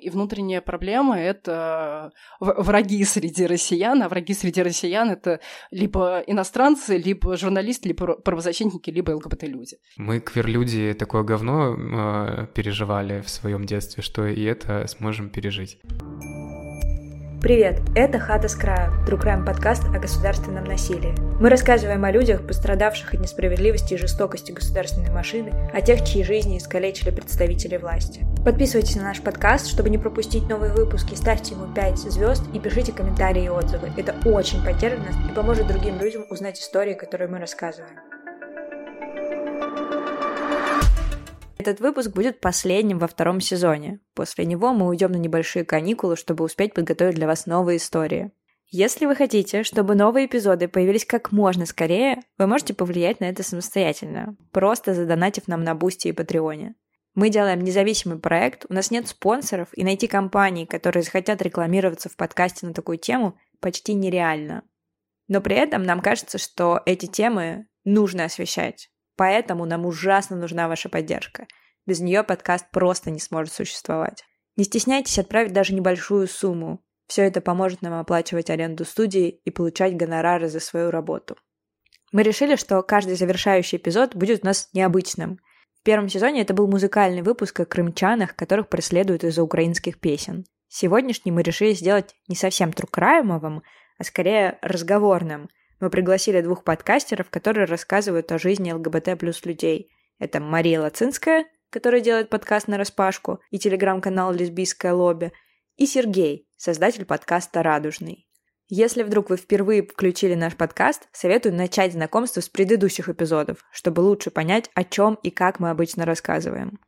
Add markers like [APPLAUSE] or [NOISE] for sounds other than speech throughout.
И внутренняя проблема — это враги среди россиян, а враги среди россиян — это либо иностранцы, либо журналисты, либо правозащитники, либо ЛГБТ-люди. Мы, квир-люди, такое говно э, переживали в своем детстве, что и это сможем пережить. Привет, это «Хата с краю», True Crime подкаст о государственном насилии. Мы рассказываем о людях, пострадавших от несправедливости и жестокости государственной машины, о тех, чьи жизни искалечили представители власти. Подписывайтесь на наш подкаст, чтобы не пропустить новые выпуски, ставьте ему 5 звезд и пишите комментарии и отзывы. Это очень поддержит нас и поможет другим людям узнать истории, которые мы рассказываем. Этот выпуск будет последним во втором сезоне. После него мы уйдем на небольшие каникулы, чтобы успеть подготовить для вас новые истории. Если вы хотите, чтобы новые эпизоды появились как можно скорее, вы можете повлиять на это самостоятельно, просто задонатив нам на Boosty и Patreon е. Мы делаем независимый проект, у нас нет спонсоров, и найти компании, которые захотят рекламироваться в подкасте на такую тему, почти нереально. Но при этом нам кажется, что эти темы нужно освещать. Поэтому нам ужасно нужна ваша поддержка. Без нее подкаст просто не сможет существовать. Не стесняйтесь отправить даже небольшую сумму. Все это поможет нам оплачивать аренду студии и получать гонорары за свою работу. Мы решили, что каждый завершающий эпизод будет у нас необычным. В первом сезоне это был музыкальный выпуск о крымчанах, которых преследуют из-за украинских песен. Сегодняшний мы решили сделать не совсем трукраемовым, а скорее разговорным – мы пригласили двух подкастеров, которые рассказывают о жизни ЛГБТ плюс людей. Это Мария Лацинская, которая делает подкаст на распашку, и телеграм-канал «Лесбийское лобби», и Сергей, создатель подкаста «Радужный». Если вдруг вы впервые включили наш подкаст, советую начать знакомство с предыдущих эпизодов, чтобы лучше понять, о чем и как мы обычно рассказываем.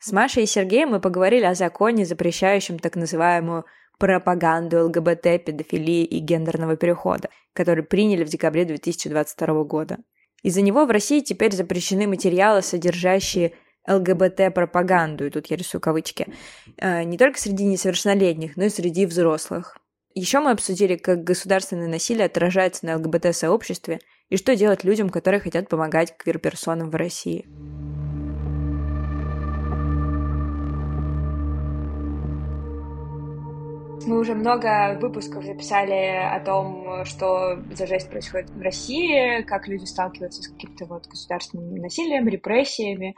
С Машей и Сергеем мы поговорили о законе, запрещающем так называемую пропаганду ЛГБТ, педофилии и гендерного перехода, который приняли в декабре 2022 года. Из-за него в России теперь запрещены материалы, содержащие ЛГБТ-пропаганду, и тут я рисую кавычки, э, не только среди несовершеннолетних, но и среди взрослых. Еще мы обсудили, как государственное насилие отражается на ЛГБТ-сообществе и что делать людям, которые хотят помогать квир-персонам в России. Мы уже много выпусков записали о том, что за жесть происходит в России, как люди сталкиваются с каким-то вот государственным насилием, репрессиями,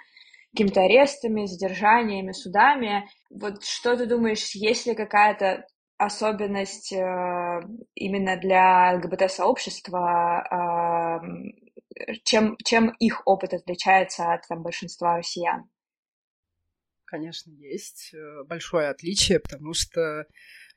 какими-то арестами, задержаниями, судами. Вот что ты думаешь, есть ли какая-то особенность э, именно для ЛГБТ-сообщества, э, чем, чем их опыт отличается от там, большинства россиян? Конечно, есть э, большое отличие, потому что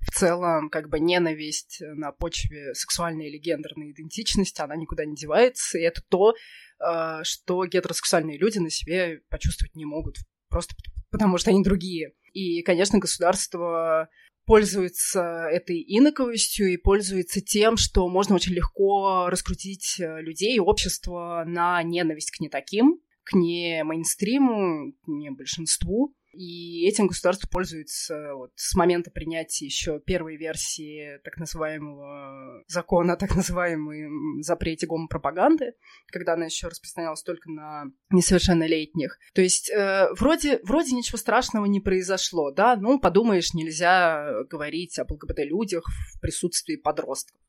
в целом как бы ненависть на почве сексуальной или гендерной идентичности, она никуда не девается, и это то, э, что гетеросексуальные люди на себе почувствовать не могут, просто потому что они другие. И, конечно, государство пользуется этой инаковостью и пользуется тем, что можно очень легко раскрутить э, людей и общество на ненависть к не таким, к не мейнстриму, к не большинству. И этим государство пользуется вот с момента принятия еще первой версии так называемого закона, так называемой запрете гомопропаганды, когда она еще распространялась только на несовершеннолетних. То есть э, вроде, вроде ничего страшного не произошло, да, ну, подумаешь, нельзя говорить об ЛГБТ-людях в присутствии подростков.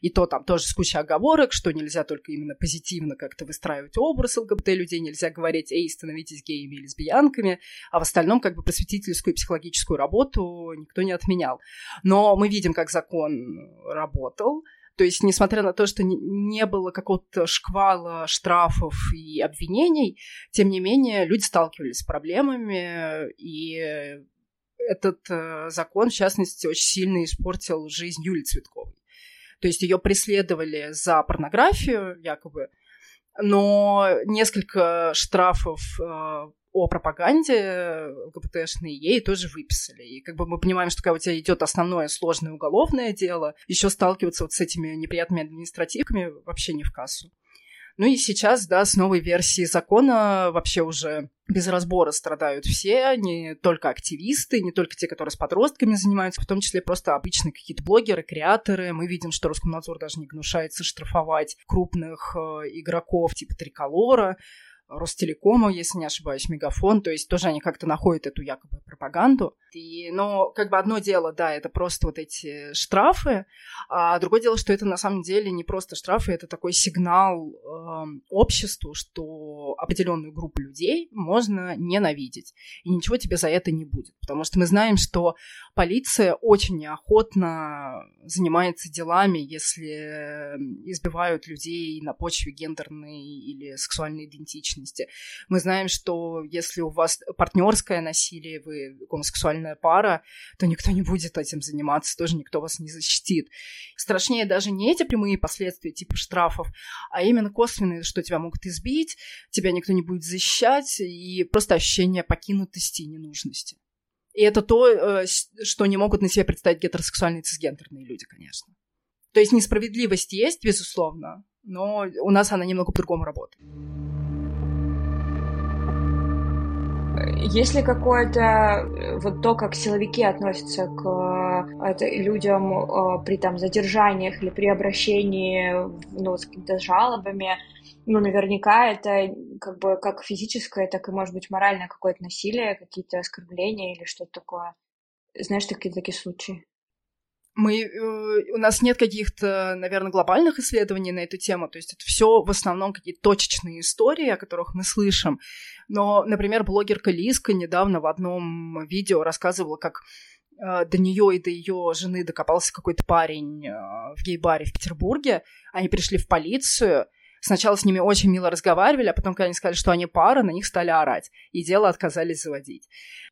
И то там тоже с кучей оговорок, что нельзя только именно позитивно как-то выстраивать образ ЛГБТ-людей, нельзя говорить, эй, становитесь геями и лесбиянками, а в остальном как бы просветительскую и психологическую работу никто не отменял. Но мы видим, как закон работал, то есть, несмотря на то, что не было какого-то шквала штрафов и обвинений, тем не менее, люди сталкивались с проблемами, и этот э, закон, в частности, очень сильно испортил жизнь Юли Цветковой. То есть ее преследовали за порнографию, якобы, но несколько штрафов э, о пропаганде ЛГБТшной ей тоже выписали. И как бы мы понимаем, что когда у тебя идет основное сложное уголовное дело, еще сталкиваться вот с этими неприятными административками вообще не в кассу. Ну и сейчас, да, с новой версией закона вообще уже без разбора страдают все, не только активисты, не только те, которые с подростками занимаются, в том числе просто обычные какие-то блогеры, креаторы. Мы видим, что Роскомнадзор даже не гнушается штрафовать крупных э, игроков типа Триколора, Ростелекома, если не ошибаюсь, Мегафон. То есть тоже они как-то находят эту якобы пропаганду. И, но как бы одно дело, да, это просто вот эти штрафы, а другое дело, что это на самом деле не просто штрафы, это такой сигнал э, обществу, что определенную группу людей можно ненавидеть, и ничего тебе за это не будет. Потому что мы знаем, что полиция очень неохотно занимается делами, если избивают людей на почве гендерной или сексуальной идентичности. Мы знаем, что если у вас партнерское насилие, вы гомосексуальная пара, то никто не будет этим заниматься, тоже никто вас не защитит. Страшнее даже не эти прямые последствия типа штрафов, а именно косвенные, что тебя могут избить, тебя никто не будет защищать, и просто ощущение покинутости и ненужности. И это то, э, что не могут на себе представить гетеросексуальные цисгендерные люди, конечно. То есть несправедливость есть, безусловно, но у нас она немного по-другому работает. Есть ли какое-то э, вот то, как силовики относятся к э, людям э, при там задержаниях или при обращении ну, с какими-то жалобами, ну, наверняка это как бы как физическое, так и, может быть, моральное какое-то насилие, какие-то оскорбления или что-то такое. Знаешь такие такие случаи? Мы, э, у нас нет каких-то, наверное, глобальных исследований на эту тему, то есть это все в основном какие-то точечные истории, о которых мы слышим. Но, например, блогерка Лиска недавно в одном видео рассказывала, как э, до нее и до ее жены докопался какой-то парень э, в гей-баре в Петербурге. Они пришли в полицию, Сначала с ними очень мило разговаривали, а потом, когда они сказали, что они пара, на них стали орать. И дело отказались заводить.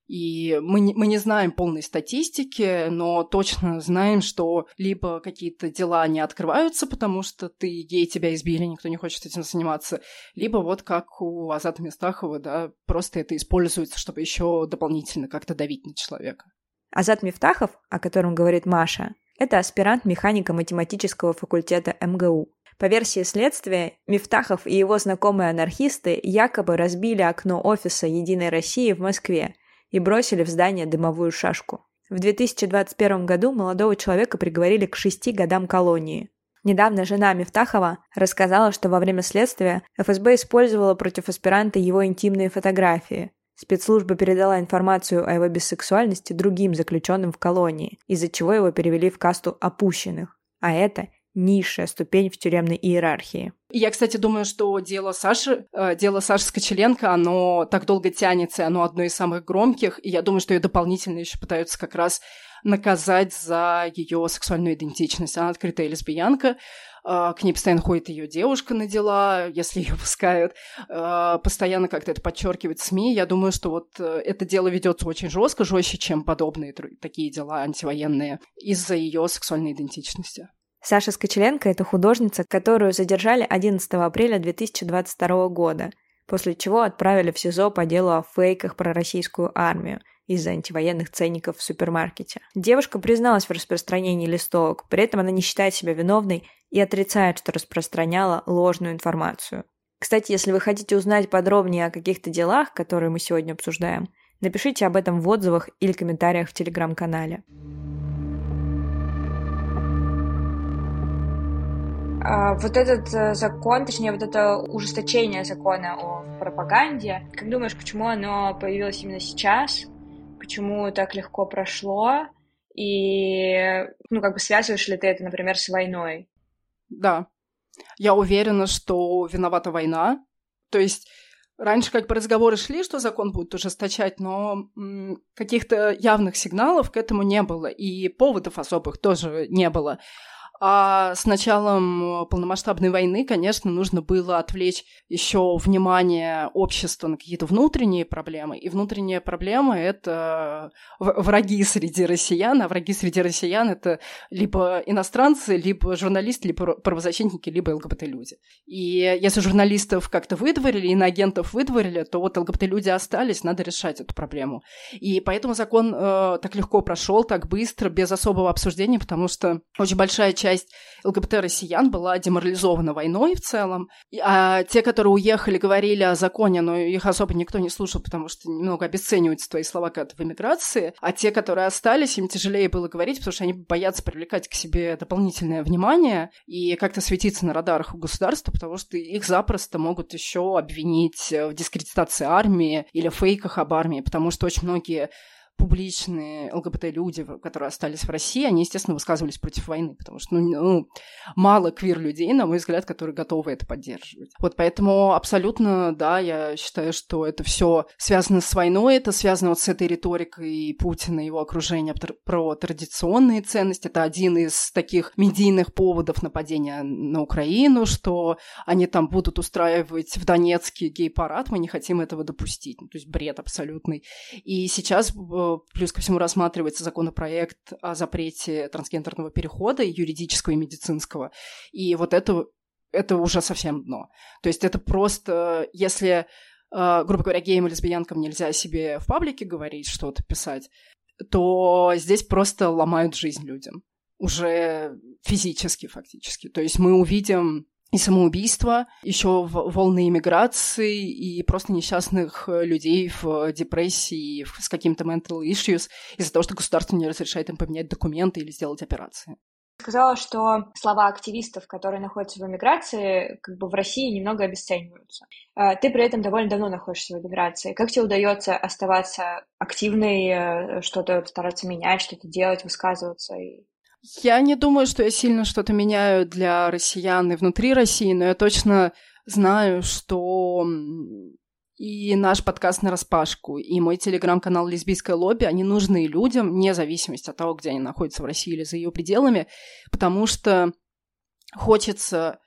И мы не, мы не знаем полной статистики, но точно знаем, что либо какие-то дела не открываются, потому что ты гей, тебя избили, никто не хочет этим заниматься, либо вот как у Азата Мистахова, да, просто это используется, чтобы еще дополнительно как-то давить на человека. Азат Мифтахов, о котором говорит Маша, это аспирант механика математического факультета МГУ. По версии следствия, Мифтахов и его знакомые анархисты якобы разбили окно офиса «Единой России» в Москве и бросили в здание дымовую шашку. В 2021 году молодого человека приговорили к шести годам колонии. Недавно жена Мифтахова рассказала, что во время следствия ФСБ использовала против аспиранта его интимные фотографии. Спецслужба передала информацию о его бисексуальности другим заключенным в колонии, из-за чего его перевели в касту опущенных. А это низшая ступень в тюремной иерархии. Я, кстати, думаю, что дело Саши, э, дело Саши Скочеленко, оно так долго тянется, оно одно из самых громких, и я думаю, что ее дополнительно еще пытаются как раз наказать за ее сексуальную идентичность. Она открытая лесбиянка, э, к ней постоянно ходит ее девушка на дела, если ее пускают, э, постоянно как-то это подчеркивает СМИ. Я думаю, что вот это дело ведется очень жестко, жестче, чем подобные такие дела антивоенные из-за ее сексуальной идентичности. Саша Скочеленко – это художница, которую задержали 11 апреля 2022 года, после чего отправили в СИЗО по делу о фейках про российскую армию из-за антивоенных ценников в супермаркете. Девушка призналась в распространении листовок, при этом она не считает себя виновной и отрицает, что распространяла ложную информацию. Кстати, если вы хотите узнать подробнее о каких-то делах, которые мы сегодня обсуждаем, напишите об этом в отзывах или комментариях в телеграм-канале. Вот этот э, закон, точнее, вот это ужесточение закона о пропаганде, как думаешь, почему оно появилось именно сейчас? Почему так легко прошло? И, ну, как бы связываешь ли ты это, например, с войной? Да. Я уверена, что виновата война. То есть Раньше как бы разговоры шли, что закон будет ужесточать, но каких-то явных сигналов к этому не было, и поводов особых тоже не было. А с началом э, полномасштабной войны, конечно, нужно было отвлечь еще внимание общества на какие-то внутренние проблемы. И внутренние проблемы — это враги среди россиян, а враги среди россиян — это либо иностранцы, либо журналисты, либо правозащитники, либо ЛГБТ-люди. И если журналистов как-то выдворили, иноагентов выдворили, то вот ЛГБТ-люди остались, надо решать эту проблему. И поэтому закон э, так легко прошел, так быстро, без особого обсуждения, потому что очень большая часть часть ЛГБТ-россиян была деморализована войной в целом. А те, которые уехали, говорили о законе, но их особо никто не слушал, потому что немного обесцениваются твои слова когда в эмиграции. А те, которые остались, им тяжелее было говорить, потому что они боятся привлекать к себе дополнительное внимание и как-то светиться на радарах у государства, потому что их запросто могут еще обвинить в дискредитации армии или фейках об армии, потому что очень многие публичные ЛГБТ-люди, которые остались в России, они, естественно, высказывались против войны, потому что, ну, ну мало квир-людей, на мой взгляд, которые готовы это поддерживать. Вот поэтому абсолютно, да, я считаю, что это все связано с войной, это связано вот с этой риторикой Путина и его окружения про традиционные ценности. Это один из таких медийных поводов нападения на Украину, что они там будут устраивать в Донецке гей-парад, мы не хотим этого допустить. Ну, то есть бред абсолютный. И сейчас плюс ко всему рассматривается законопроект о запрете трансгендерного перехода, юридического и медицинского. И вот это, это уже совсем дно. То есть это просто, если Uh, грубо говоря, геям и лесбиянкам нельзя себе в паблике говорить, что-то писать, то здесь просто ломают жизнь людям. Уже физически, фактически. То есть мы увидим и самоубийства, еще волны иммиграции и просто несчастных э, людей в депрессии с какими-то mental issues из-за того, что государство не разрешает им поменять документы или сделать операции. Сказала, что слова активистов, которые находятся в эмиграции, как бы в России немного обесцениваются. А, ты при этом довольно давно находишься в эмиграции. Как тебе удается оставаться активной, э, что-то стараться менять, что-то делать, высказываться? Я не думаю, что я сильно что-то меняю для россиян и внутри России, но я точно знаю, что и наш подкаст на распашку, и мой телеграм-канал «Лесбийское лобби», они нужны людям, вне зависимости от того, где они находятся в России или за ее пределами, потому что хочется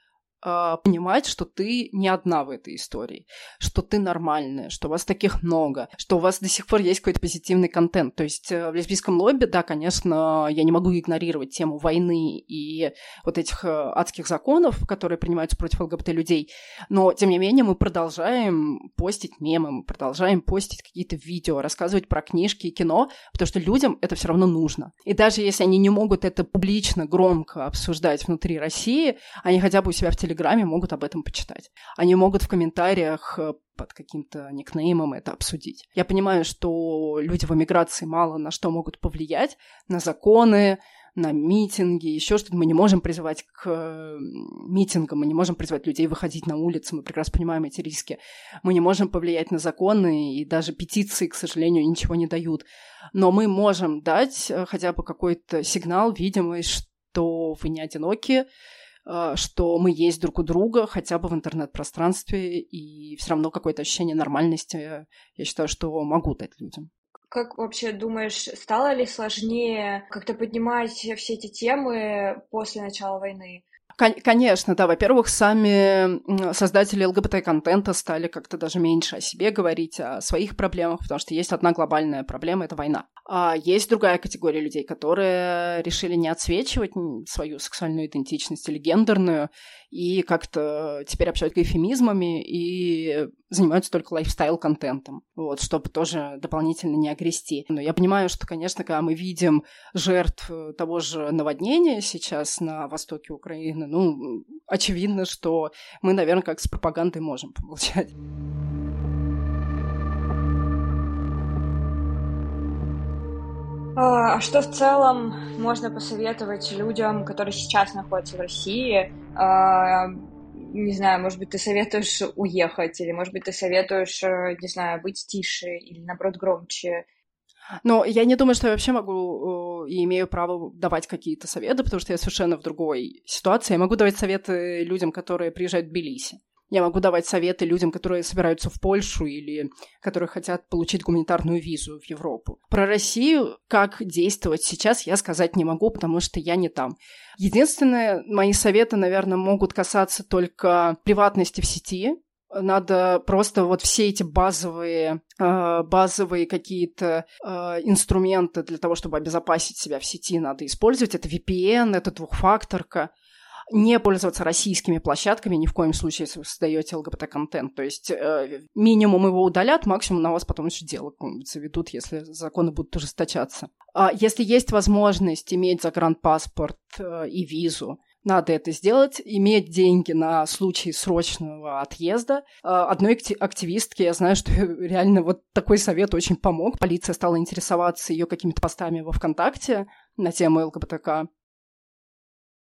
э, понимать, что ты не одна в этой истории, что ты нормальная, что у вас таких много, что у вас до сих пор есть какой-то позитивный контент. То есть э, в лесбийском лобби, да, конечно, я не могу игнорировать тему войны и вот этих э, адских законов, которые принимаются против ЛГБТ-людей, но, тем не менее, мы продолжаем постить мемы, мы продолжаем постить какие-то видео, рассказывать про книжки и кино, потому что людям это все равно нужно. И даже если они не могут это публично, громко обсуждать внутри России, они хотя бы у себя в телефоне Телеграме могут об этом почитать. Они могут в комментариях э, под каким-то никнеймом это обсудить. Я понимаю, что люди в эмиграции мало на что могут повлиять, на законы, на митинги, еще что-то. Мы не можем призывать к митингам, мы не можем призывать людей выходить на улицу, мы прекрасно понимаем эти риски. Мы не можем повлиять на законы, и даже петиции, к сожалению, ничего не дают. Но мы можем дать э, хотя бы какой-то сигнал, видимый, что вы не одиноки, Э, что мы есть друг у друга хотя бы в интернет-пространстве, и все равно какое-то ощущение нормальности я считаю, что могу дать людям. Как вообще думаешь, стало ли сложнее как-то поднимать все эти темы после начала войны? Конечно, да. Во-первых, сами создатели ЛГБТ-контента стали как-то даже меньше о себе говорить, о своих проблемах, потому что есть одна глобальная проблема — это война. А есть другая категория людей, которые решили не отсвечивать свою сексуальную идентичность или гендерную, и как-то теперь общаются эфемизмами и занимаются только лайфстайл-контентом, вот, чтобы тоже дополнительно не огрести. Но я понимаю, что, конечно, когда мы видим жертв того же наводнения сейчас на востоке Украины, ну, очевидно, что мы, наверное, как с пропагандой можем помолчать. А, а что в целом можно посоветовать людям, которые сейчас находятся в России? А, не знаю, может быть, ты советуешь уехать, или, может быть, ты советуешь, э, не знаю, быть тише, или, наоборот, громче, но я не думаю, что я вообще могу э, и имею право давать какие-то советы, потому что я совершенно в другой ситуации. Я могу давать советы людям, которые приезжают в Тбилиси. Я могу давать советы людям, которые собираются в Польшу или которые хотят получить гуманитарную визу в Европу. Про Россию, как действовать сейчас, я сказать не могу, потому что я не там. Единственное, мои советы, наверное, могут касаться только приватности в сети, надо просто вот все эти базовые, э, базовые какие-то э, инструменты для того, чтобы обезопасить себя в сети, надо использовать. Это VPN, это двухфакторка не пользоваться российскими площадками ни в коем случае, если вы создаете ЛГБТ-контент. То есть э, минимум его удалят, максимум на вас потом еще дело заведут, если законы будут ужесточаться. А если есть возможность иметь загранпаспорт и визу, надо это сделать, иметь деньги на случай срочного отъезда. Э, одной активистке я знаю, что [LAUGHS] реально вот такой совет очень помог. Полиция стала интересоваться ее какими-то постами во ВКонтакте на тему ЛГБТК.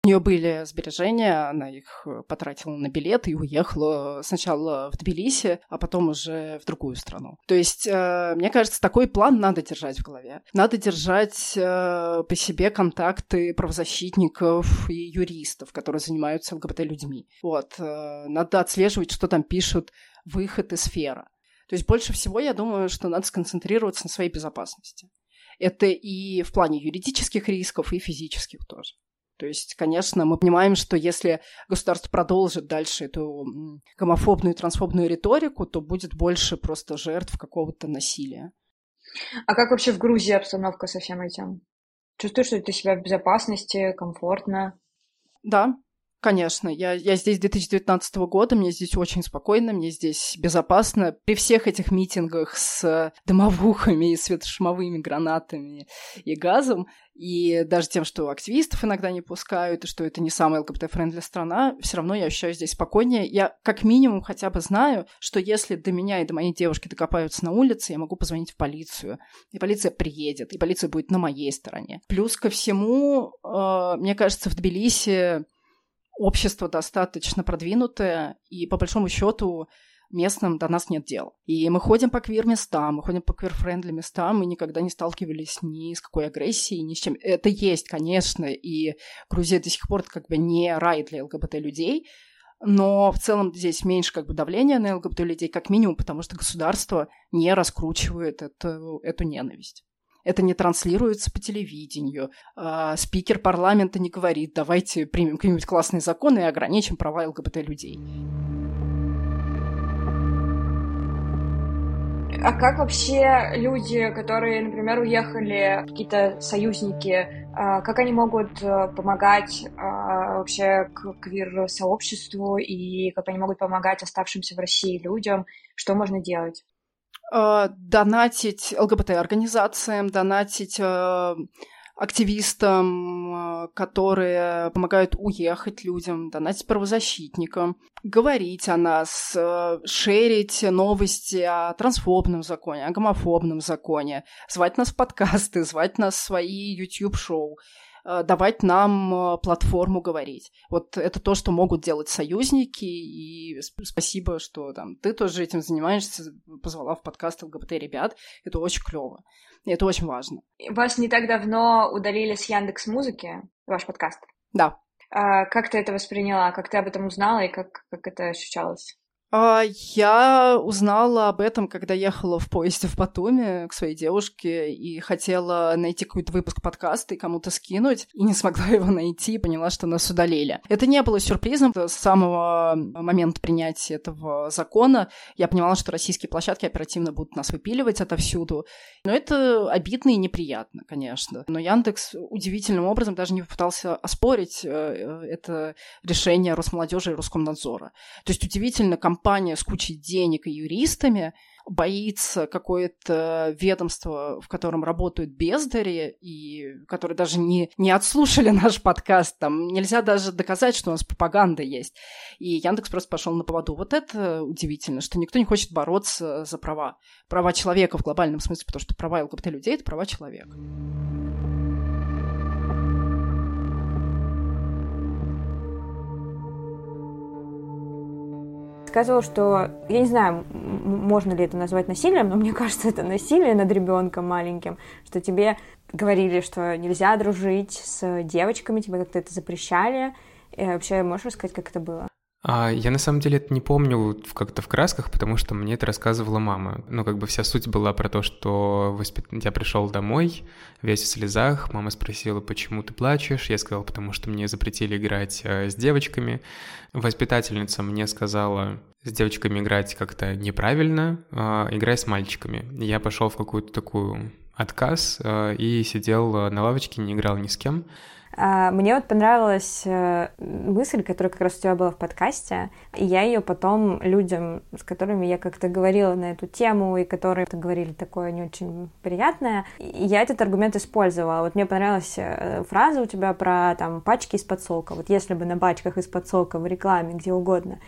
У нее были сбережения, она их э, потратила на билет и уехала сначала в Тбилиси, а потом уже в другую страну. То есть, э, мне кажется, такой план надо держать в голове. Надо держать э, по себе контакты правозащитников и юристов, которые занимаются ЛГБТ-людьми. Вот. Надо отслеживать, что там пишут выход из сферы. То есть больше всего я думаю, что надо сконцентрироваться на своей безопасности. Это и в плане юридических рисков, и физических тоже. То есть, конечно, мы понимаем, что если государство продолжит дальше эту гомофобную и трансфобную риторику, то будет больше просто жертв какого-то насилия. А как вообще в Грузии обстановка со всем этим? Чувствуешь, что ты себя в безопасности, комфортно? Да, Конечно, я, я здесь с 2019 года, мне здесь очень спокойно, мне здесь безопасно. При всех этих митингах с дымовухами и светошумовыми гранатами и газом, и даже тем, что активистов иногда не пускают, и что это не самая ЛГБТ- friendly страна, все равно я ощущаю здесь спокойнее. Я как минимум хотя бы знаю, что если до меня и до моей девушки докопаются на улице, я могу позвонить в полицию, и полиция приедет, и полиция будет на моей стороне. Плюс ко всему, э, мне кажется, в Тбилиси общество достаточно продвинутое, и по большому счету местным до нас нет дела. И мы ходим по квир-местам, мы ходим по квир- friendly местам, мы никогда не сталкивались ни с какой агрессией, ни с чем. Это есть, конечно, и Грузия до сих пор как бы не рай для ЛГБТ-людей, но в целом здесь меньше как бы давления на ЛГБТ-людей, как минимум, потому что государство не раскручивает эту, эту ненависть. Это не транслируется по телевидению. А, спикер парламента не говорит, давайте примем какие-нибудь классные законы и ограничим права ЛГБТ-людей. А как вообще люди, которые, например, уехали, какие-то союзники, а, как они могут э, помогать а, вообще квир-сообществу и как они могут помогать оставшимся в России людям? Что можно делать? Э, донатить ЛГБТ-организациям, донатить э, активистам, э, которые помогают уехать людям, донатить правозащитникам, говорить о нас, шерить новости о трансфобном законе, о гомофобном законе, звать нас в подкасты, звать нас в свои YouTube-шоу. Э, давать нам э, платформу говорить. Вот это то, что могут делать союзники, и спасибо, что там ты тоже этим занимаешься, позвала в подкаст ЛГБТ ребят. Это очень клево. И это очень важно. Вас не так давно удалили с Яндекс Музыки, ваш подкаст? Да. А как ты это восприняла? Как ты об этом узнала и как, как это ощущалось? А, я узнала об этом, когда ехала в поезде в Батуми к своей девушке и хотела найти какой-то выпуск подкаста и кому-то скинуть, и не смогла [LAUGHS] его найти, и поняла, что нас удалили. Это не было сюрпризом. С самого момента принятия этого закона я понимала, что российские площадки оперативно будут нас выпиливать отовсюду. Но это обидно и неприятно, конечно. Но Яндекс удивительным образом даже не попытался оспорить э, это решение Росмолодежи и Роскомнадзора. То есть удивительно, с кучей денег и юристами боится какое-то ведомство, в котором работают бездари, и которые даже не, не отслушали [LAUGHS] наш подкаст. Там нельзя даже доказать, что у нас пропаганда есть. И Яндекс просто пошел на поводу. Вот это удивительно, что никто не хочет бороться за права. Права человека в глобальном смысле, потому что права ЛГБТ-людей — это права человека. Сказывал, что, я не знаю, можно ли это назвать насилием, но мне [LAUGHS] кажется, это насилие над ребенком маленьким, что тебе говорили, что нельзя дружить с девочками, тебе как-то это запрещали. И вообще, можешь рассказать, как это было? А, я на самом деле это не помню как-то в красках, потому что мне это рассказывала мама. Ну, как бы вся суть была про то, что воспит... я пришел домой, весь в слезах, мама спросила, почему ты плачешь, я сказал, потому что мне запретили играть э, с девочками. Воспитательница мне сказала, с девочками играть как-то неправильно, э, играй с мальчиками. Я пошел в какую-то такую отказ э, и сидел на лавочке, не играл ни с кем. А, мне вот понравилась э, мысль, которая как раз у тебя была в подкасте, и я ее потом людям, с которыми я как-то говорила на эту тему, и которые говорили такое не очень приятное, я этот аргумент использовала. Вот мне понравилась э, фраза у тебя про там пачки из-под сока. Вот если бы на пачках из-под сока в рекламе, где угодно,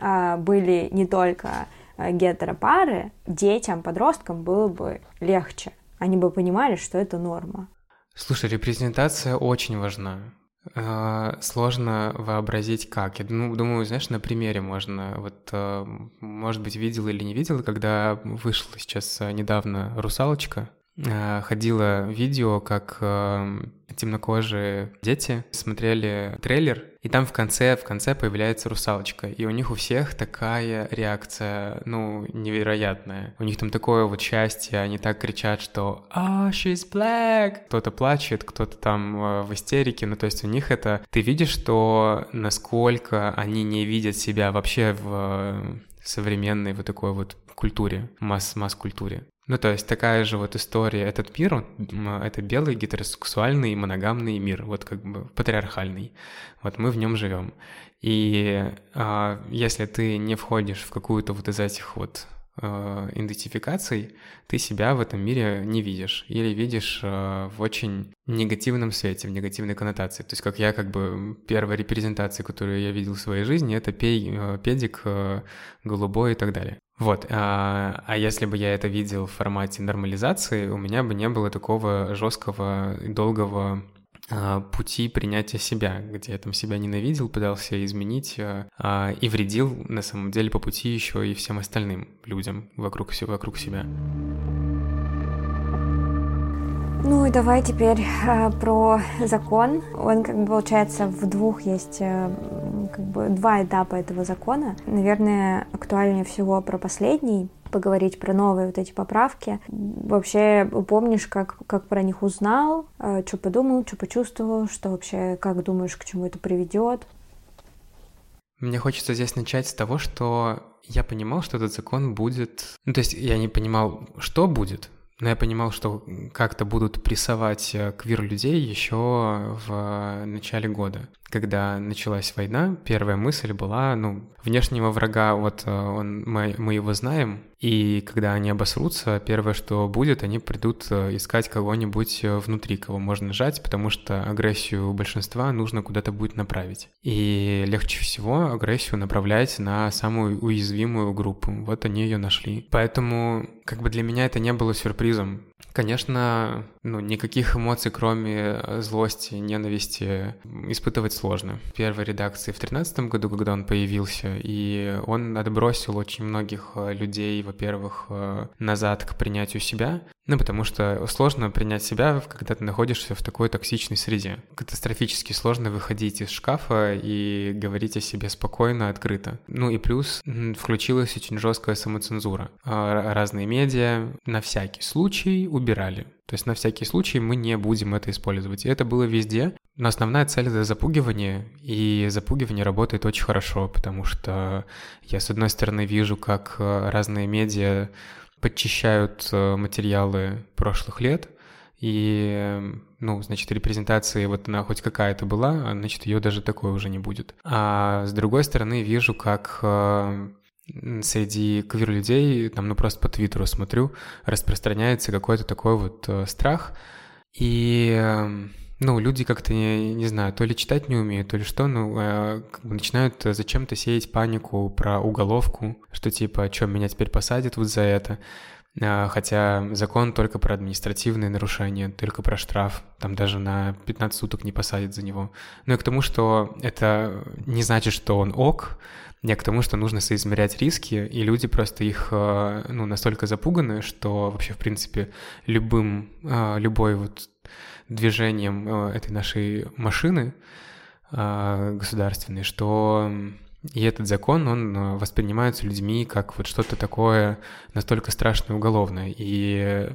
а, были не только э, гетеропары, детям, подросткам было бы легче. Они бы понимали, что это норма. Слушай, репрезентация очень важна. А, сложно вообразить как. Я думаю, знаешь, на примере можно. Вот, а, может быть, видел или не видел, когда вышла сейчас а, недавно «Русалочка», ходило видео, как темнокожие дети смотрели трейлер, и там в конце, в конце появляется русалочка, и у них у всех такая реакция, ну, невероятная. У них там такое вот счастье, они так кричат, что «Oh, she's black!» Кто-то плачет, кто-то там э, в истерике, ну, то есть у них это... Ты видишь, что насколько они не видят себя вообще в э, современной вот такой вот культуре, масс-масс-культуре. Ну, то есть такая же вот история. Этот мир, он, это белый гетеросексуальный моногамный мир, вот как бы патриархальный. Вот мы в нем живем. И а, если ты не входишь в какую-то вот из этих вот э, идентификаций, ты себя в этом мире не видишь. Или видишь э, в очень негативном свете, в негативной коннотации. То есть как я как бы первая репрезентация, которую я видел в своей жизни, это пей, э, педик, э, голубой и так далее. Вот, а, а если бы я это видел в формате нормализации, у меня бы не было такого жесткого и долгого пути принятия себя, где я там себя ненавидел, пытался изменить а, а, и вредил на самом деле по пути еще и всем остальным людям вокруг, вокруг себя. Ну и давай теперь э, про закон. Он, как бы, получается, в двух есть э, как бы два этапа этого закона. Наверное, актуальнее всего про последний, поговорить про новые вот эти поправки. Вообще, помнишь, как, как про них узнал, э, что подумал, что почувствовал, что вообще, как думаешь, к чему это приведет? Мне хочется здесь начать с того, что я понимал, что этот закон будет... Ну, то есть я не понимал, что будет, но я понимал, что как-то будут прессовать э, квир-людей еще в начале года. Когда началась война, первая мысль была, ну, внешнего врага, вот э, он, мы, мы его знаем, и когда они обосрутся, первое, что будет, они придут э, искать кого-нибудь внутри, кого можно жать, потому что агрессию большинства нужно куда-то будет направить. И легче всего агрессию направлять на самую уязвимую группу. Вот они ее нашли. Поэтому как бы для меня это не было сюрпризом. Конечно, ну, никаких эмоций, кроме злости, ненависти, испытывать сложно. В первой редакции в 2013 году, когда он появился, и он отбросил очень многих э, людей, во-первых, э, назад к принятию себя, ну, потому что сложно принять себя, когда ты находишься в такой токсичной среде. Катастрофически сложно выходить из шкафа и говорить о себе спокойно, открыто. Ну и плюс включилась очень жесткая самоцензура. А, разные медиа на всякий случай убирали. То есть на всякий случай мы не будем это использовать. И это было везде. Но основная цель — это запугивание, и запугивание работает очень хорошо, потому что я, с одной стороны, вижу, как э, разные медиа подчищают э, материалы прошлых лет, и, ну, значит, репрезентации вот она хоть какая-то была, а, значит, ее даже такой уже не будет. А с другой стороны, вижу, как э, среди квир-людей, там, ну, просто по Твиттеру смотрю, распространяется какой-то такой вот э, страх, и эм, ну, люди как-то, не, не знаю, то ли читать не умеют, то ли что, ну, э, как бы начинают зачем-то сеять панику про уголовку, что типа, что, меня теперь посадят вот за это. Э, хотя закон только про административные нарушения, только про штраф, там даже на 15 суток не посадят за него. Но и к тому, что это не значит, что он ок, я к тому, что нужно соизмерять риски, и люди просто их э, ну, настолько запуганы, что вообще, в принципе, любым, э, любой вот движением э, этой нашей машины государственной, что и этот закон, он воспринимается людьми как вот что-то такое настолько страшное уголовное. И,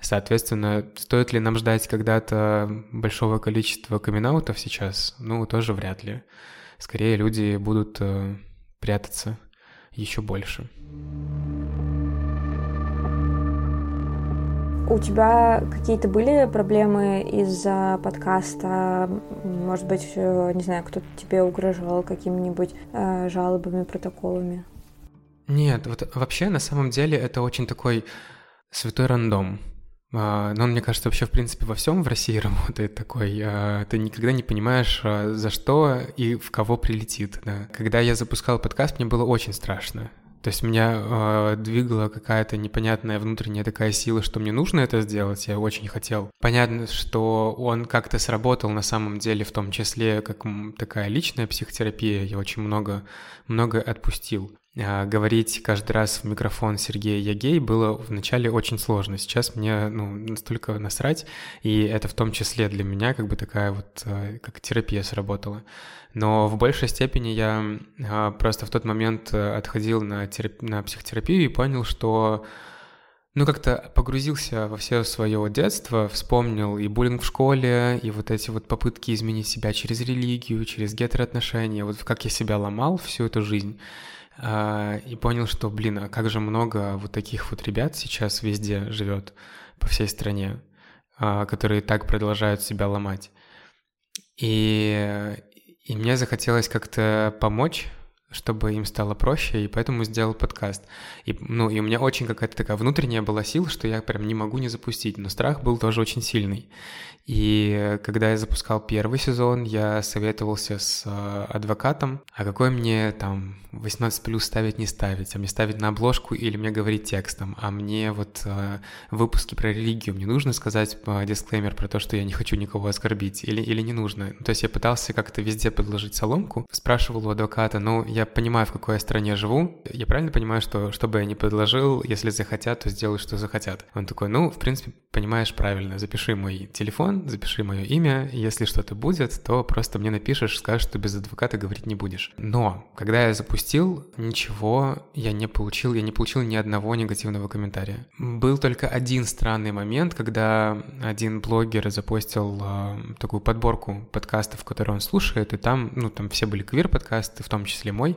соответственно, стоит ли нам ждать когда-то большого количества камин сейчас? Ну, тоже вряд ли. Скорее, люди будут прятаться еще больше. У тебя какие-то были проблемы из-за подкаста? Может быть, э, не знаю, кто-то тебе угрожал какими-нибудь э, жалобами, протоколами? Нет, вот вообще на самом деле это очень такой святой рандом. А, но он, мне кажется, вообще, в принципе, во всем в России [LAUGHS] работает такой. А, ты никогда не понимаешь, а, за что и в кого прилетит. Да. Когда я запускал подкаст, мне было очень страшно. То есть меня э, двигала какая-то непонятная внутренняя такая сила, что мне нужно это сделать, я очень хотел. Понятно, что он как-то сработал на самом деле, в том числе как такая личная психотерапия, я очень много, много отпустил. А, говорить каждый раз в микрофон Сергея я гей было вначале очень сложно. Сейчас мне ну, настолько насрать, и это в том числе для меня как бы такая вот э, как терапия сработала. Но в большей степени я а, просто в тот момент э, отходил на, терап... на психотерапию и понял, что ну, как-то погрузился во все свое детство, вспомнил и буллинг в школе, и вот эти вот попытки изменить себя через религию, через гетероотношения, вот как я себя ломал всю эту жизнь. А, и понял, что, блин, а как же много вот таких вот ребят сейчас везде живет по всей стране, а, которые так продолжают себя ломать. И, и мне захотелось как-то помочь чтобы им стало проще, и поэтому сделал подкаст. И, ну, и у меня очень какая-то такая внутренняя была сила, что я прям не могу не запустить, но страх был тоже очень сильный. И когда я запускал первый сезон, я советовался с э, адвокатом, а какой мне там 18 плюс ставить, не ставить, а мне ставить на обложку или мне говорить текстом, а мне вот э, выпуски про религию, мне нужно сказать э, дисклеймер про то, что я не хочу никого оскорбить, или, или не нужно. То есть я пытался как-то везде подложить соломку, спрашивал у адвоката, ну, я понимаю, в какой я стране живу, я правильно понимаю, что что бы я ни предложил, если захотят, то сделают, что захотят. Он такой, ну, в принципе, понимаешь правильно, запиши мой телефон, запиши мое имя, если что-то будет, то просто мне напишешь, скажешь, что без адвоката говорить не будешь. Но, когда я запустил, ничего я не получил, я не получил ни одного негативного комментария. Был только один странный момент, когда один блогер запостил э, такую подборку подкастов, которые он слушает, и там, ну, там все были квир-подкасты, в том числе мой,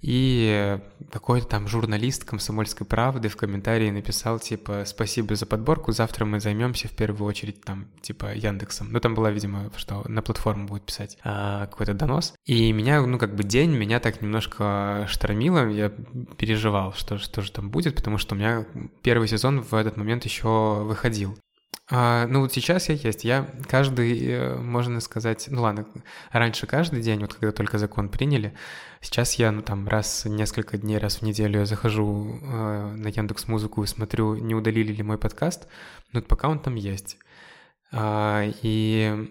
и какой-то там журналист «Комсомольской правды» в комментарии написал, типа, спасибо за подборку, завтра мы займемся в первую очередь там, типа, Яндексом. Ну, там была, видимо, что на платформу будет писать а, какой-то донос. И меня, ну, как бы день меня так немножко штормило, я переживал, что, что же там будет, потому что у меня первый сезон в этот момент еще выходил. А, ну вот сейчас я есть. Я каждый, э, можно сказать, ну ладно, раньше каждый день, вот когда только закон приняли, сейчас я, ну там, раз несколько дней, раз в неделю я захожу э, на Яндекс Музыку и смотрю, не удалили ли мой подкаст, но пока он там есть. А, и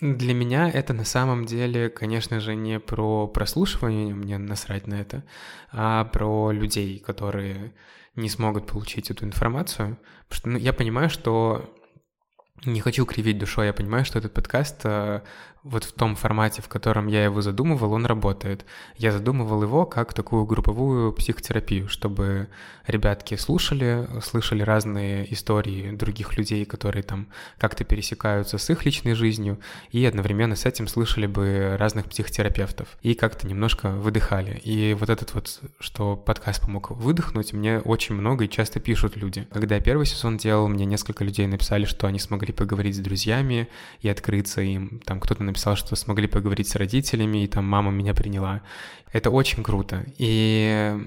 для меня это на самом деле, конечно же, не про прослушивание, мне насрать на это, а про людей, которые не смогут получить эту информацию. Потому что ну, я понимаю, что не хочу кривить душой, я понимаю, что этот подкаст э, вот в том формате, в котором я его задумывал, он работает. Я задумывал его как такую групповую психотерапию, чтобы ребятки слушали, слышали разные истории других людей, которые там как-то пересекаются с их личной жизнью, и одновременно с этим слышали бы разных психотерапевтов, и как-то немножко выдыхали. И вот этот вот, что подкаст помог выдохнуть, мне очень много и часто пишут люди. Когда я первый сезон делал, мне несколько людей написали, что они смогли поговорить с друзьями и открыться им. Там кто-то написал, что смогли поговорить с родителями, и там мама меня приняла. Это очень круто. И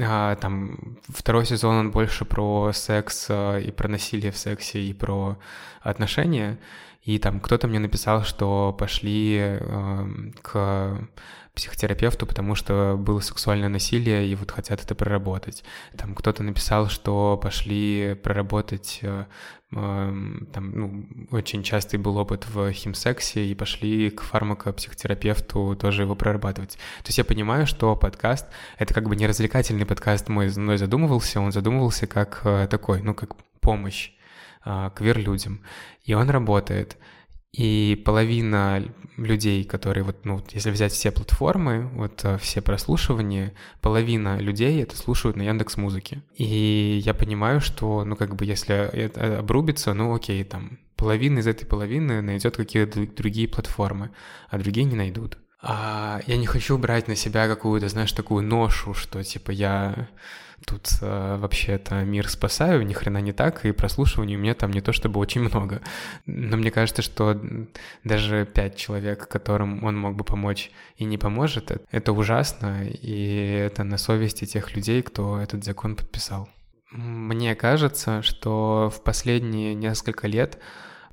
а, там второй сезон он больше про секс а, и про насилие в сексе и про отношения. И там кто-то мне написал, что пошли э, к психотерапевту, потому что было сексуальное насилие и вот хотят это проработать. Там кто-то написал, что пошли проработать э, эм, там, ну, очень частый был опыт в химсексе, и пошли к фармакопсихотерапевту тоже его прорабатывать. То есть я понимаю, что подкаст — это как бы не развлекательный подкаст мой, мной задумывался, он задумывался как э, такой, ну, как помощь э, квир-людям. И он работает. И половина людей, которые вот, ну, если взять все платформы, вот э, все прослушивания, половина людей это слушают на Яндекс Музыке. И я понимаю, что, ну, как бы, если это обрубится, ну, окей, там, половина из этой половины найдет какие-то другие платформы, а другие не найдут. А я не хочу брать на себя какую-то, знаешь, такую ношу, что, типа, я тут э, вообще-то мир спасаю, ни хрена не так, и прослушиваний у меня там не то чтобы очень [LAUGHS] много. Но мне кажется, что даже пять человек, которым он мог бы помочь и не поможет, э, это ужасно, и это на совести тех людей, кто этот закон подписал. Мне кажется, что в последние несколько лет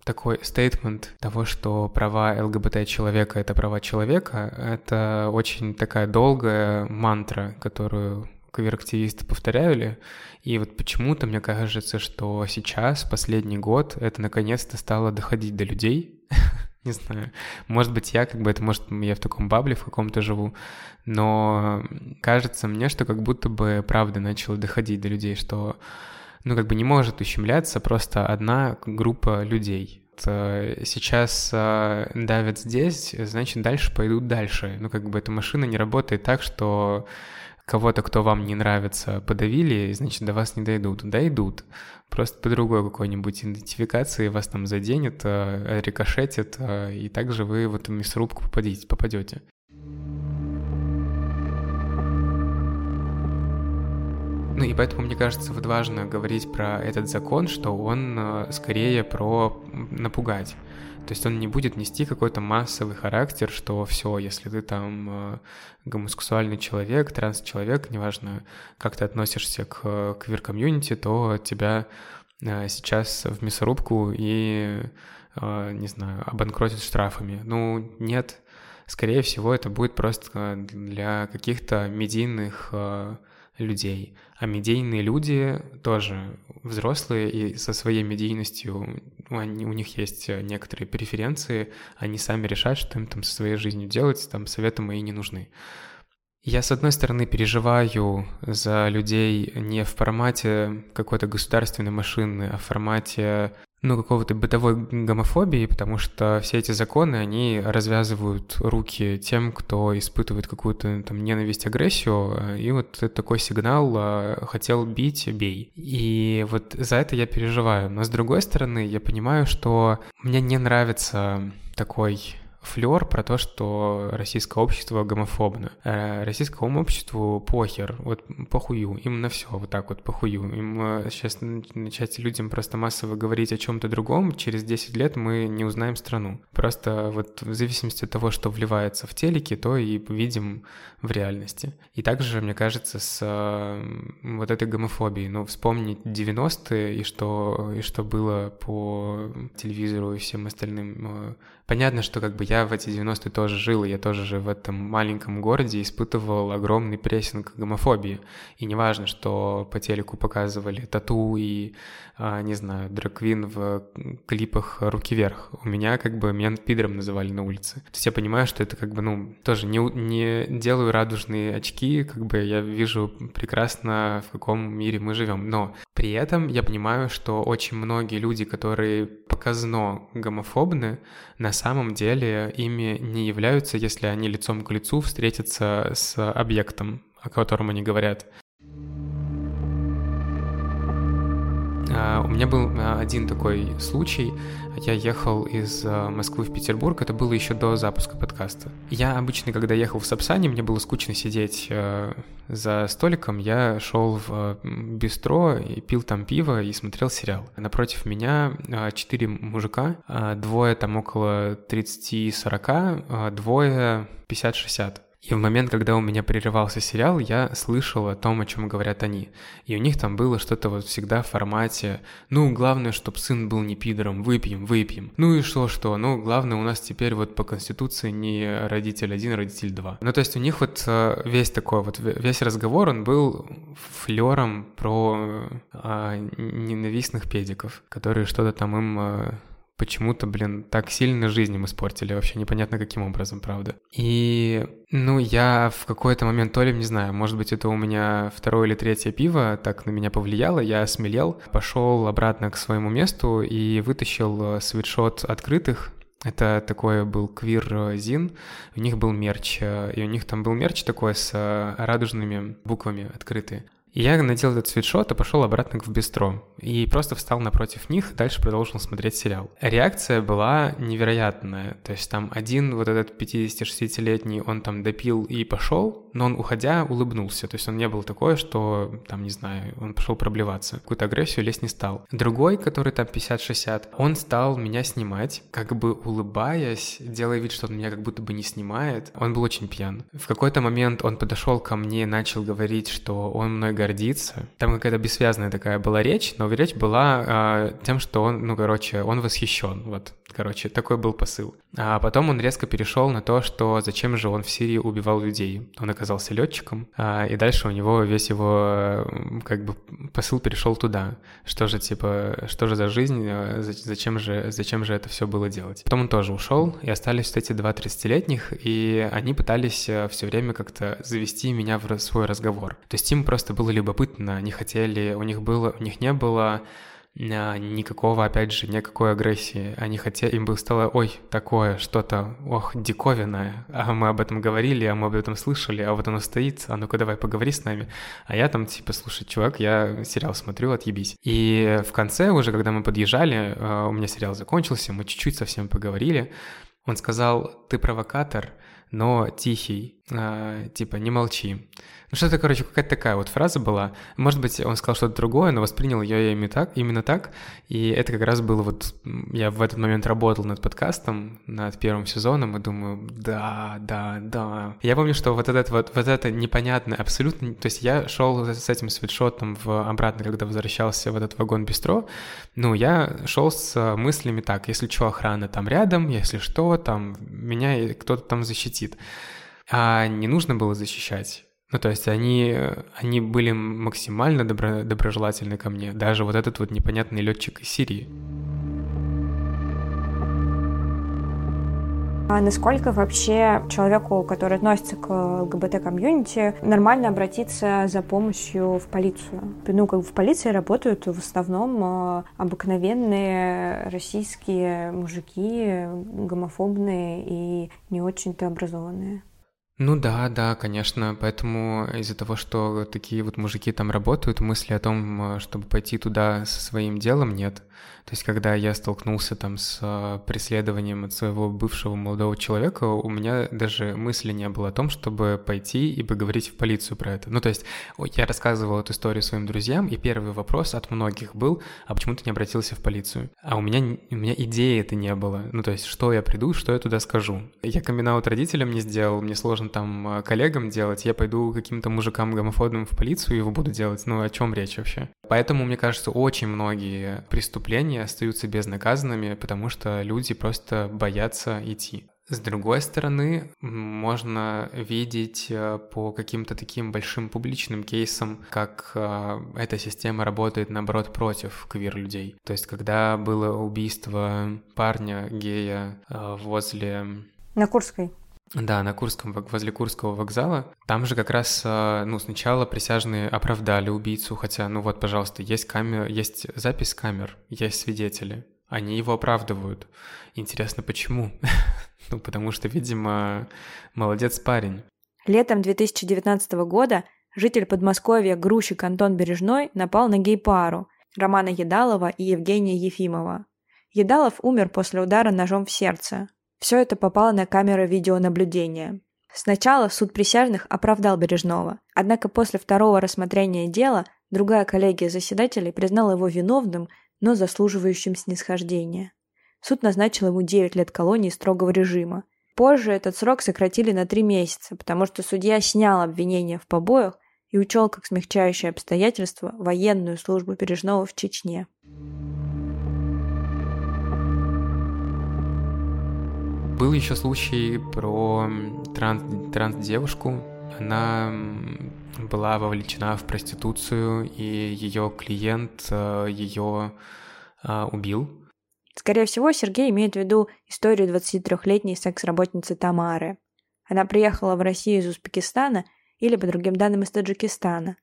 такой стейтмент того, что права ЛГБТ-человека — это права человека, это очень такая долгая мантра, которую квир-активисты повторяли. И вот почему-то мне кажется, что сейчас, последний год, это наконец-то стало доходить до людей. [LAUGHS] Не знаю. Может быть, я как бы это, может, я в таком бабле в каком-то живу, но кажется мне, что как будто бы правда начало доходить до людей, что ну, как бы не может ущемляться просто одна группа людей. Сейчас э, давят здесь, значит, дальше пойдут дальше. Ну, как бы эта машина не работает так, что кого-то, кто вам не нравится, подавили, значит, до вас не дойдут. Дойдут. Просто по другой какой-нибудь идентификации вас там заденет, э, рикошетит, э, и также вы в эту мясорубку попадете, попадете. Ну и поэтому, мне кажется, вот важно говорить про этот закон, что он э, скорее про напугать. То есть он не будет нести какой-то массовый характер, что все, если ты там э, гомосексуальный человек, транс-человек, неважно, как ты относишься к квир-комьюнити, то тебя э, сейчас в мясорубку и, не знаю, обанкротят штрафами. Ну, нет. Скорее всего, это будет просто для каких-то медийных людей. А медийные люди тоже взрослые и со своей медийностью, они, у них есть некоторые преференции, они сами решают, что им там со своей жизнью делать, там советы мои не нужны. Я, с одной стороны, переживаю за людей не в формате какой-то государственной машины, а в формате ну, какого-то бытовой гомофобии, потому что все эти законы, они развязывают руки тем, кто испытывает какую-то там ненависть, агрессию, и вот такой сигнал а, «хотел бить, бей». И вот за это я переживаю. Но с другой стороны, я понимаю, что мне не нравится такой флер про то, что российское общество гомофобно. А российскому обществу похер, вот похую, им на все вот так вот похую. Им э, сейчас начать людям просто массово говорить о чем-то другом, через 10 лет мы не узнаем страну. Просто вот в зависимости от того, что вливается в телеке, то и видим в реальности. И также, мне кажется, с э, вот этой гомофобией, ну, вспомнить 90-е и что, и что было по телевизору и всем остальным э, Понятно, что как бы я в эти 90-е тоже жил, я тоже же в этом маленьком городе испытывал огромный прессинг гомофобии. И неважно, что по телеку показывали тату и, а, не знаю, драквин в клипах «Руки вверх». У меня как бы меня пидором называли на улице. То есть я понимаю, что это как бы, ну, тоже не, не делаю радужные очки, как бы я вижу прекрасно, в каком мире мы живем. Но при этом я понимаю, что очень многие люди, которые показно гомофобны, на самом деле ими не являются, если они лицом к лицу встретятся с объектом, о котором они говорят. У меня был а, один такой случай. Я ехал из а, Москвы в Петербург, это было еще до запуска подкаста. Я обычно, когда ехал в Сапсане, мне было скучно сидеть за столиком, я шел в бистро и пил там пиво и смотрел сериал. Напротив меня четыре мужика, двое там около 30-40, двое 50-60. И в момент, когда у меня прерывался сериал, я слышал о том, о чем говорят они. И у них там было что-то вот всегда в формате «Ну, главное, чтобы сын был не пидором, выпьем, выпьем». Ну и что-что, ну, главное у нас теперь вот по конституции не родитель один, родитель два. Ну, то есть у них вот э, весь такой вот, весь разговор, он был флером про а, ненавистных педиков, которые что-то там им а, почему-то, блин, так сильно жизнь им испортили, вообще непонятно каким образом, правда. И, ну, я в какой-то момент, то ли, не знаю, может быть, это у меня второе или третье пиво так на меня повлияло, я осмелел, пошел обратно к своему месту и вытащил э, свитшот открытых, это такой был квир-зин, у них был мерч, э, и у них там был мерч такой с э, радужными буквами открытые. И я надел этот свитшот и пошел обратно в бистро. И просто встал напротив них, дальше продолжил смотреть сериал. Реакция была невероятная. То есть там один вот этот 56-летний, он там допил и пошел, но он, уходя, улыбнулся. То есть он не был такой, что, там, не знаю, он пошел проблеваться. Какую-то агрессию лезть не стал. Другой, который там 50-60, он стал меня снимать, как бы улыбаясь, делая вид, что он меня как будто бы не снимает. Он был очень пьян. В какой-то момент он подошел ко мне, начал говорить, что он мной гордится. Там какая-то бессвязная такая была речь, но речь была э, тем, что он, ну, короче, он восхищен. Вот Короче, такой был посыл. А потом он резко перешел на то, что зачем же он в Сирии убивал людей. Он оказался летчиком, а, и дальше у него весь его как бы посыл перешел туда. Что же типа, что же за жизнь, а, зачем же, зачем же это все было делать? Потом он тоже ушел, и остались вот эти два 30-летних, и они пытались э, все время как-то завести меня в свой разговор. То есть им просто было любопытно, они хотели, у них было, у них не было а, никакого, опять же, никакой агрессии. Они хотели, им бы стало, ой, такое, что-то, ох, диковинное, а мы об этом говорили, а мы об этом слышали, а вот оно стоит, а ну-ка давай поговори с нами. А я там, типа, слушай, чувак, я сериал смотрю, отъебись. И в конце уже, когда мы подъезжали, а, у меня сериал закончился, мы чуть-чуть совсем поговорили, он сказал, ты провокатор, но тихий, э, типа не молчи. Ну что-то, короче, какая-то такая вот фраза была. Может быть, он сказал что-то другое, но воспринял ее именно так, именно так. И это как раз было вот... Я в этот момент работал над подкастом, над первым сезоном, и думаю, да, да, да. Я помню, что вот это вот, вот это непонятное, абсолютно... То есть я шел с этим свитшотом в обратно, когда возвращался в этот вагон бистро. Ну, я шел с мыслями так, если что, охрана там рядом, если что, там меня кто-то там защитит. А не нужно было защищать. Ну, то есть они, они были максимально добро, доброжелательны ко мне. Даже вот этот вот непонятный летчик из Сирии. А насколько вообще человеку, который относится к ЛГБТ-комьюнити, нормально обратиться за помощью в полицию? Ну, как в полиции работают в основном э, обыкновенные российские мужики, гомофобные и не очень-то образованные. Ну да, да, конечно. Поэтому из-за того, что такие вот мужики там работают, мысли о том, э, чтобы пойти туда со своим делом, нет. То есть, когда я столкнулся там с а, преследованием от своего бывшего молодого человека, у меня даже мысли не было о том, чтобы пойти и поговорить в полицию про это. Ну, то есть, я рассказывал эту историю своим друзьям, и первый вопрос от многих был, а почему ты не обратился в полицию? А у меня, у меня идеи это не было. Ну, то есть, что я приду, что я туда скажу. Я камин родителям не сделал, мне сложно там а, коллегам делать, я пойду каким-то мужикам гомофобным в полицию его буду делать. Ну, о чем речь вообще? Поэтому, мне кажется, очень многие преступления остаются безнаказанными, потому что люди просто боятся идти. С другой стороны, можно видеть э, по каким-то таким большим публичным кейсам, как э, эта система работает, наоборот, против квир-людей. То есть, когда было убийство парня гея э, возле... На Курской. Да, на Курском, возле Курского вокзала. Там же как раз, ну, сначала присяжные оправдали убийцу, хотя, ну вот, пожалуйста, есть камера, есть запись камер, есть свидетели. Они его оправдывают. Интересно, почему? [LAUGHS] ну, потому что, видимо, молодец парень. Летом 2019 года житель Подмосковья грузчик Антон Бережной напал на гей-пару Романа Едалова и Евгения Ефимова. Едалов умер после удара ножом в сердце. Все это попало на камеры видеонаблюдения. Сначала суд присяжных оправдал Бережного, однако после второго рассмотрения дела другая коллегия заседателей признала его виновным, но заслуживающим снисхождения. Суд назначил ему 9 лет колонии строгого режима. Позже этот срок сократили на 3 месяца, потому что судья снял обвинения в побоях и учел как смягчающее обстоятельство военную службу Бережного в Чечне. Был еще случай про транс, транс-девушку. Она была вовлечена в проституцию, и ее клиент э, ее а, убил. Скорее всего, Сергей имеет в виду историю 23-летней секс-работницы Тамары. Она приехала в Россию из Узбекистана или, по другим данным, из Таджикистана.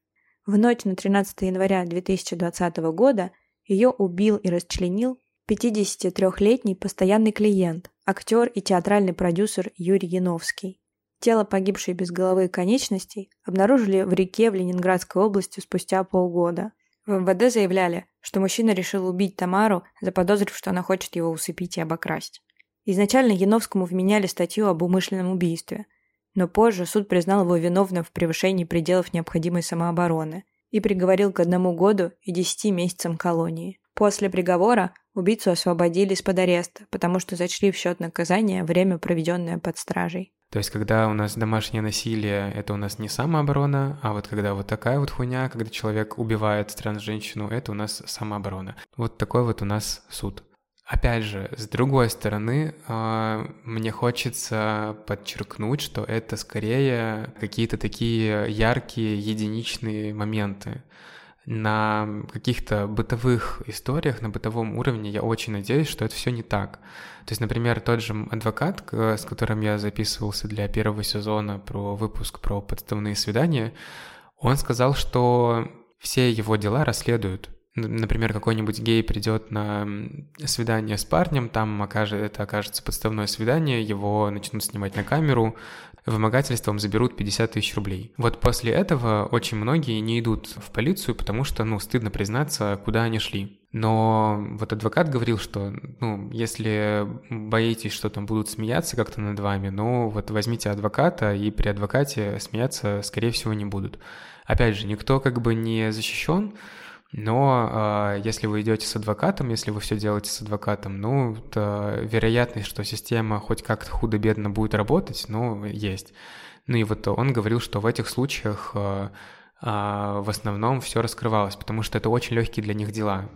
В ночь на 13 января 2020 года ее убил и расчленил 53-летний постоянный клиент, актер и театральный продюсер Юрий Яновский. Тело погибшей без головы и конечностей обнаружили в реке в Ленинградской области спустя полгода. В МВД заявляли, что мужчина решил убить Тамару, заподозрив, что она хочет его усыпить и обокрасть. Изначально Яновскому вменяли статью об умышленном убийстве, но позже суд признал его виновным в превышении пределов необходимой самообороны и приговорил к одному году и десяти месяцам колонии. После приговора убийцу освободили из-под ареста, потому что зачли в счет наказания время, проведенное под стражей. То есть, когда у нас домашнее насилие, это у нас не самооборона, а вот когда вот такая вот хуйня, когда человек убивает транс-женщину, это у нас самооборона. Вот такой вот у нас суд. Опять же, с другой стороны, а, мне хочется подчеркнуть, что это скорее какие-то такие яркие единичные моменты. На каких-то бытовых историях, на бытовом уровне я очень надеюсь, что это все не так. То есть, например, тот же адвокат, с которым я записывался для первого сезона про выпуск про подставные свидания, он сказал, что все его дела расследуют например, какой-нибудь гей придет на свидание с парнем, там окажет, это окажется подставное свидание, его начнут снимать на камеру, вымогательством заберут 50 тысяч рублей. Вот после этого очень многие не идут в полицию, потому что, ну, стыдно признаться, куда они шли. Но вот адвокат говорил, что, ну, если боитесь, что там будут смеяться как-то над вами, ну, вот возьмите адвоката, и при адвокате смеяться, скорее всего, не будут. Опять же, никто как бы не защищен, но э, если вы идете с адвокатом, если вы все делаете с адвокатом, ну, то вероятность, что система хоть как-то худо-бедно будет работать, ну, есть. Ну и вот он говорил, что в этих случаях э, э, в основном все раскрывалось, потому что это очень легкие для них дела.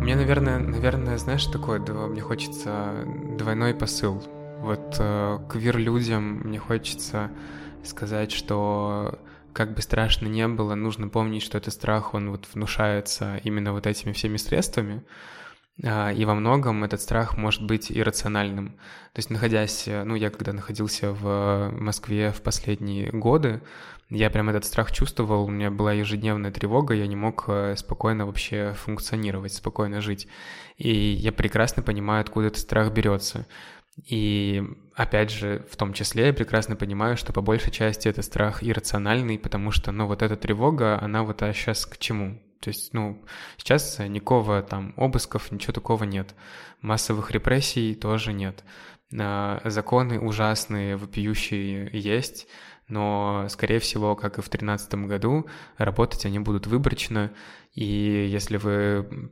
Мне, наверное, наверное, знаешь, такое, мне хочется двойной посыл. Вот э, квир-людям мне хочется сказать, что как бы страшно не было, нужно помнить, что этот страх, он вот внушается именно вот этими всеми средствами, а, и во многом этот страх может быть иррациональным. То есть, находясь, ну, я когда находился в Москве в последние годы, я прям этот страх чувствовал, у меня была ежедневная тревога, я не мог э, спокойно вообще функционировать, спокойно жить. И я прекрасно понимаю, откуда этот страх берется. И опять же, в том числе я прекрасно понимаю, что по большей части это страх иррациональный, потому что, ну, вот эта тревога, она вот а сейчас к чему? То есть, ну, сейчас никакого там обысков, ничего такого нет. Массовых репрессий тоже нет. А, законы ужасные, вопиющие есть, но, скорее всего, как и в 2013 году, работать они будут выборочно, и если вы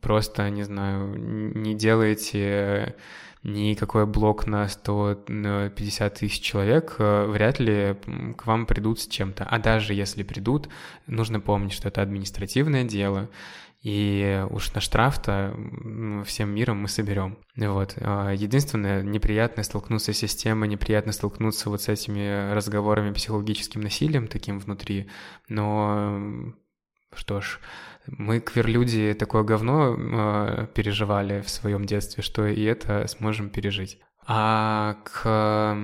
просто, не знаю, не делаете никакой блок на 150 тысяч человек, э, вряд ли к вам придут с чем-то. А даже если придут, нужно помнить, что это административное дело, и уж на штраф-то всем миром мы соберем. Вот. А единственное, неприятно столкнуться с системой, неприятно столкнуться вот с этими разговорами психологическим насилием таким внутри, но что ж, мы, квир-люди, такое говно э, переживали в своем детстве, что и это сможем пережить. А к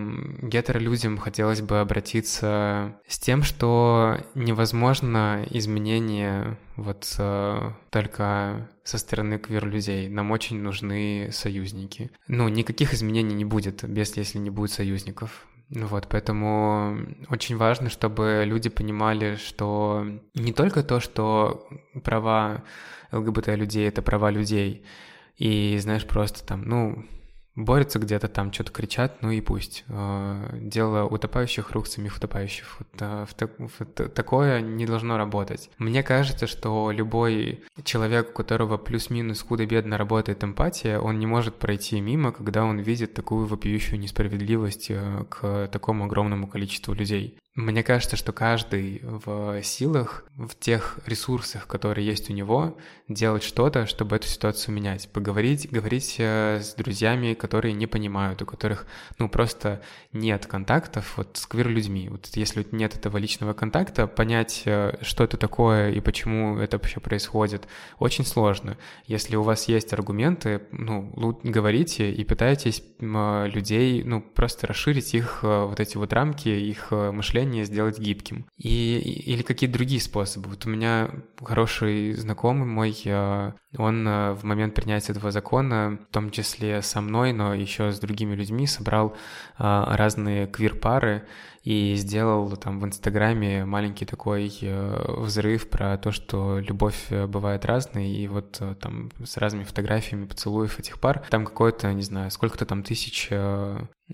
гетеролюдям хотелось бы обратиться с тем, что невозможно изменения вот э, только со стороны квир-людей. Нам очень нужны союзники. Ну, никаких изменений не будет, без если не будет союзников. Ну вот, поэтому очень важно, чтобы люди понимали, что не только то, что права ЛГБТ-людей — это права людей, и, знаешь, просто там, ну, борются где-то там, что-то кричат, ну и пусть. А, дело утопающих рук самих утопающих. Вот, а, в, в, в, такое не должно работать. Мне кажется, что любой человек, у которого плюс-минус худо-бедно работает эмпатия, он не может пройти мимо, когда он видит такую вопиющую несправедливость э, к такому огромному количеству людей. Мне кажется, что каждый в силах, в тех ресурсах, которые есть у него, делать что-то, чтобы эту ситуацию менять. Поговорить, говорить э, с друзьями, которые не понимают, у которых, ну, просто нет контактов вот с квир-людьми. Вот если нет этого личного контакта, понять, э, что это такое и почему это вообще происходит, очень сложно. Если у вас есть аргументы, ну, говорите и пытайтесь людей, ну, просто расширить их э, вот эти вот рамки, их мышления мышление сделать гибким. И, или какие-то другие способы. Вот у меня хороший знакомый мой, э, он э, в момент принятия этого закона, в том числе со мной, но еще с другими людьми, собрал э, разные квир-пары и сделал там в Инстаграме маленький такой взрыв про то, что любовь бывает разной, и вот там с разными фотографиями поцелуев этих пар, там какое-то, не знаю, сколько-то там тысяч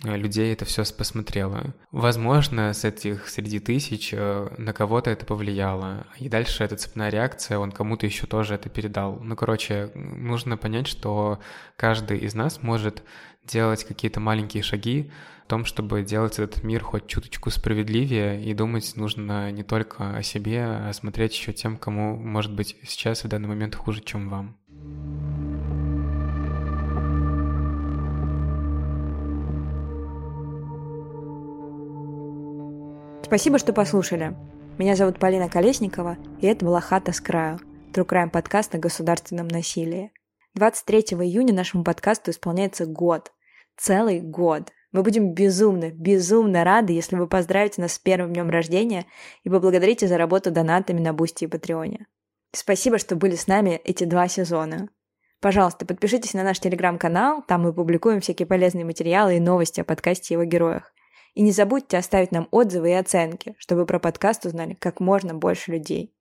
людей это все посмотрело. Возможно, с этих среди тысяч э, на кого-то это повлияло. И дальше эта цепная реакция, он кому-то еще тоже это передал. Ну, короче, нужно понять, что каждый из нас может делать какие-то маленькие шаги в том, чтобы делать этот мир хоть чуточку справедливее, и думать нужно не только о себе, а смотреть еще тем, кому, может быть, сейчас в данный момент хуже, чем вам. Спасибо, что послушали. Меня зовут Полина Колесникова, и это была «Хата с краю» – Crime подкаст о государственном насилии. 23 июня нашему подкасту исполняется год. Целый год. Мы будем безумно, безумно рады, если вы поздравите нас с первым днем рождения и поблагодарите за работу донатами на Boosty и Patreon е. Спасибо, что были с нами эти два сезона. Пожалуйста, подпишитесь на наш телеграм-канал, там мы публикуем всякие полезные материалы и новости о подкасте и его героях. И не забудьте оставить нам отзывы и оценки, чтобы про подкаст узнали как можно больше людей.